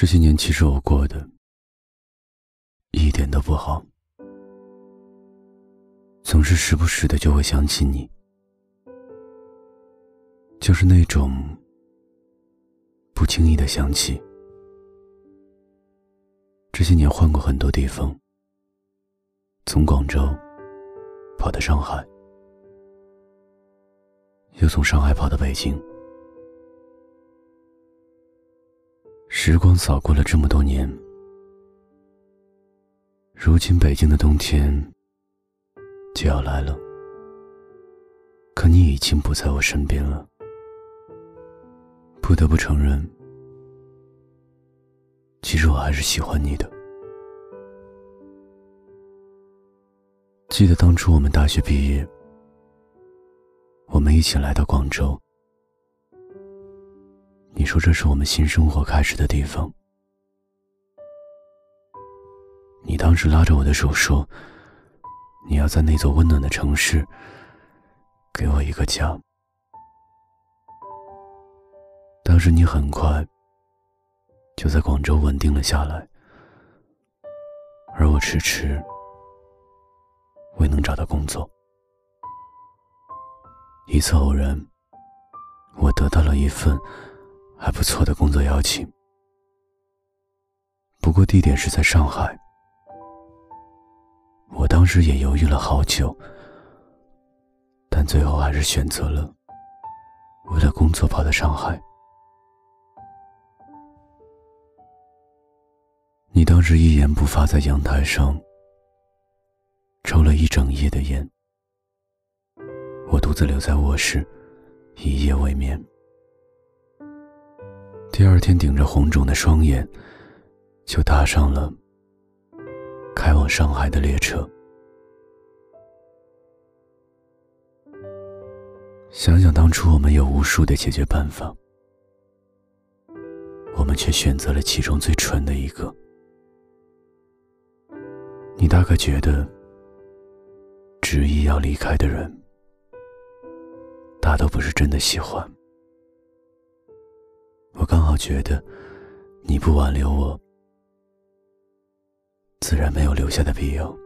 这些年其实我过的一点都不好，总是时不时的就会想起你，就是那种不经意的想起。这些年换过很多地方，从广州跑到上海，又从上海跑到北京。时光扫过了这么多年，如今北京的冬天就要来了，可你已经不在我身边了。不得不承认，其实我还是喜欢你的。记得当初我们大学毕业，我们一起来到广州。你说这是我们新生活开始的地方。你当时拉着我的手说：“你要在那座温暖的城市，给我一个家。”当时你很快就在广州稳定了下来，而我迟迟未能找到工作。一次偶然，我得到了一份。还不错的工作邀请，不过地点是在上海。我当时也犹豫了好久，但最后还是选择了为了工作跑到上海。你当时一言不发，在阳台上抽了一整夜的烟，我独自留在卧室，一夜未眠。第二天，顶着红肿的双眼，就搭上了开往上海的列车。想想当初，我们有无数的解决办法，我们却选择了其中最蠢的一个。你大概觉得，执意要离开的人，大都不是真的喜欢。我刚好觉得，你不挽留我，自然没有留下的必要。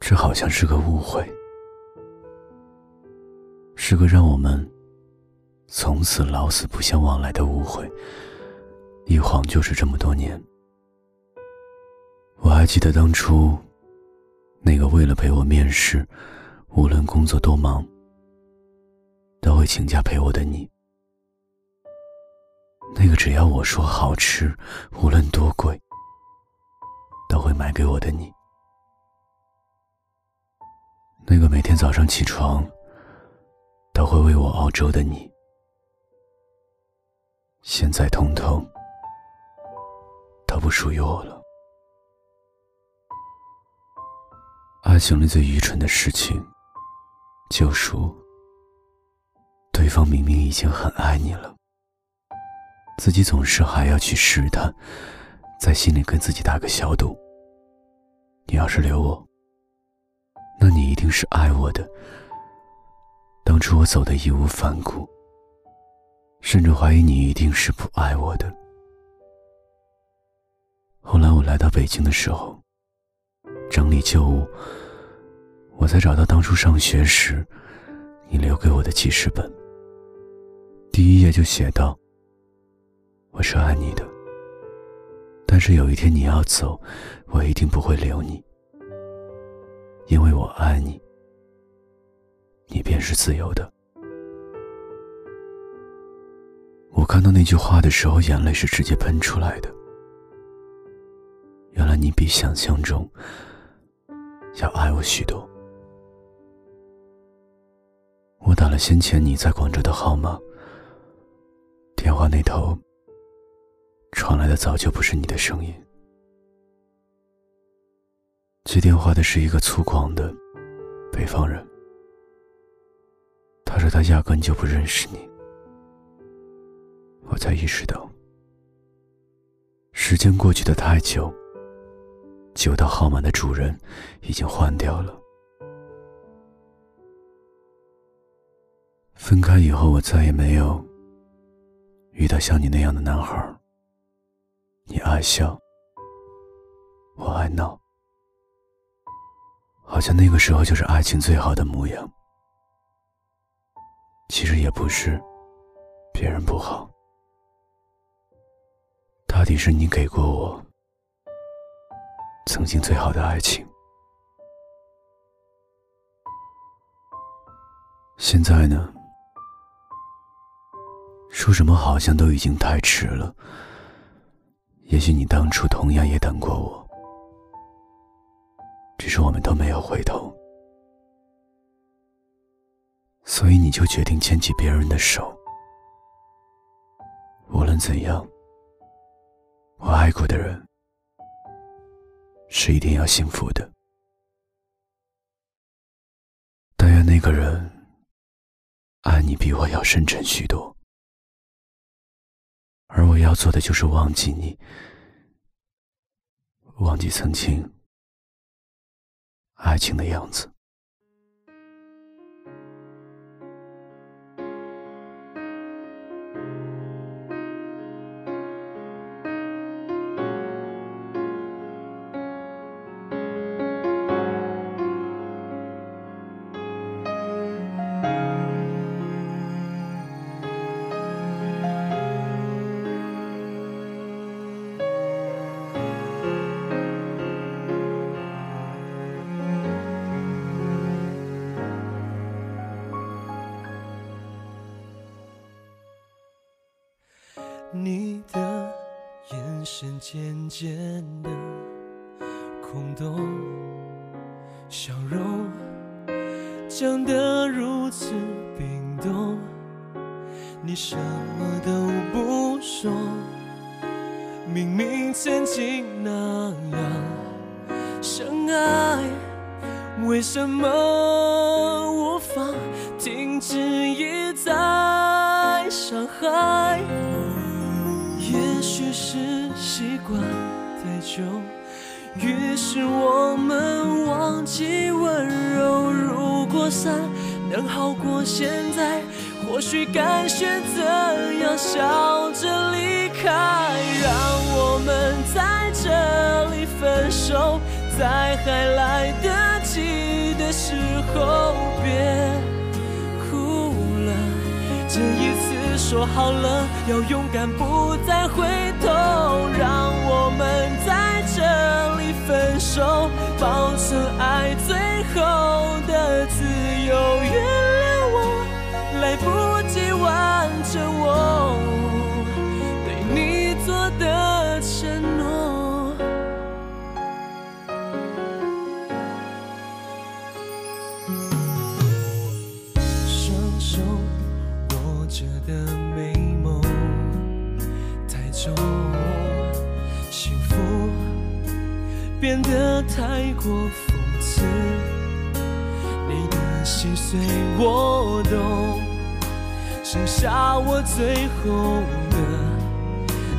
这好像是个误会，是个让我们从此老死不相往来的误会。一晃就是这么多年。我还记得当初，那个为了陪我面试，无论工作多忙，都会请假陪我的你。那个只要我说好吃，无论多贵，都会买给我的你；那个每天早上起床都会为我熬粥的你，现在通通都不属于我了。爱情里最愚蠢的事情，就是对方明明已经很爱你了。自己总是还要去试探，在心里跟自己打个小赌。你要是留我，那你一定是爱我的。当初我走的义无反顾，甚至怀疑你一定是不爱我的。后来我来到北京的时候，整理旧物，我才找到当初上学时你留给我的记事本。第一页就写道。我是爱你的，但是有一天你要走，我一定不会留你，因为我爱你，你便是自由的。我看到那句话的时候，眼泪是直接喷出来的。原来你比想象中要爱我许多。我打了先前你在广州的号码，话那头。传来的早就不是你的声音。接电话的是一个粗犷的北方人。他说他压根就不认识你。我才意识到，时间过去的太久，久到号码的主人已经换掉了。分开以后，我再也没有遇到像你那样的男孩，你爱笑，我爱闹，好像那个时候就是爱情最好的模样。其实也不是，别人不好，大抵是你给过我曾经最好的爱情。现在呢？说什么好像都已经太迟了。也许你当初同样也等过我，只是我们都没有回头，所以你就决定牵起别人的手。无论怎样，我爱过的人是一定要幸福的。但愿那个人爱你比我要深沉许多。而我要做的就是忘记你，忘记曾经爱情的样子。眼神渐渐的空洞，笑容僵得如此冰冻，你什么都不说，明明曾经那样深爱，为什么无法停止一再伤害？也许是习惯太久，于是我们忘记温柔。如果散能好过现在，或许该选择要笑着离开。让我们在这里分手，在还来得及的时候别哭了。这一次。说好了要勇敢，不再回头，爱最后的自由。原谅我来不及完成我对你做的承诺，变得太过讽刺，你的心碎我懂，剩下我最后的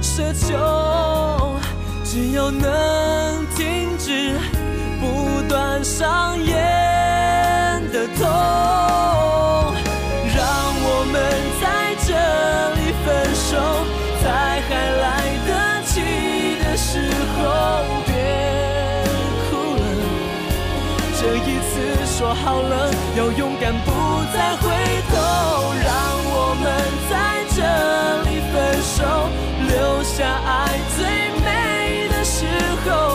奢求，只要能停止不断上演的痛，让我们在这里分手，在还来得及的时候。说好了，要勇敢，不再回头。让我们在这里分手，留下爱最美的时候。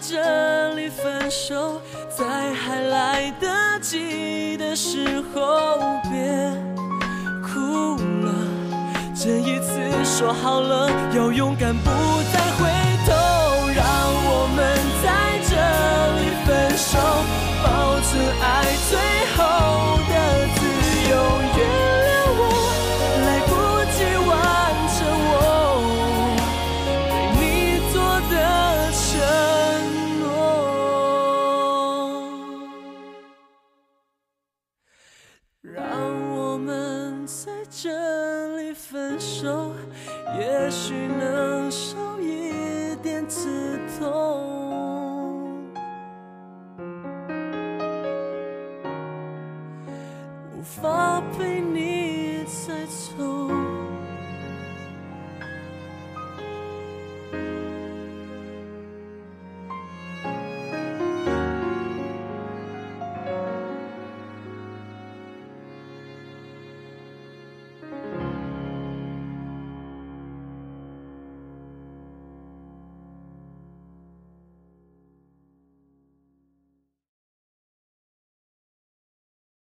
这里分手，在还来得及的时候别哭了。这一次说好了，要勇敢，不再也许能少一点刺痛。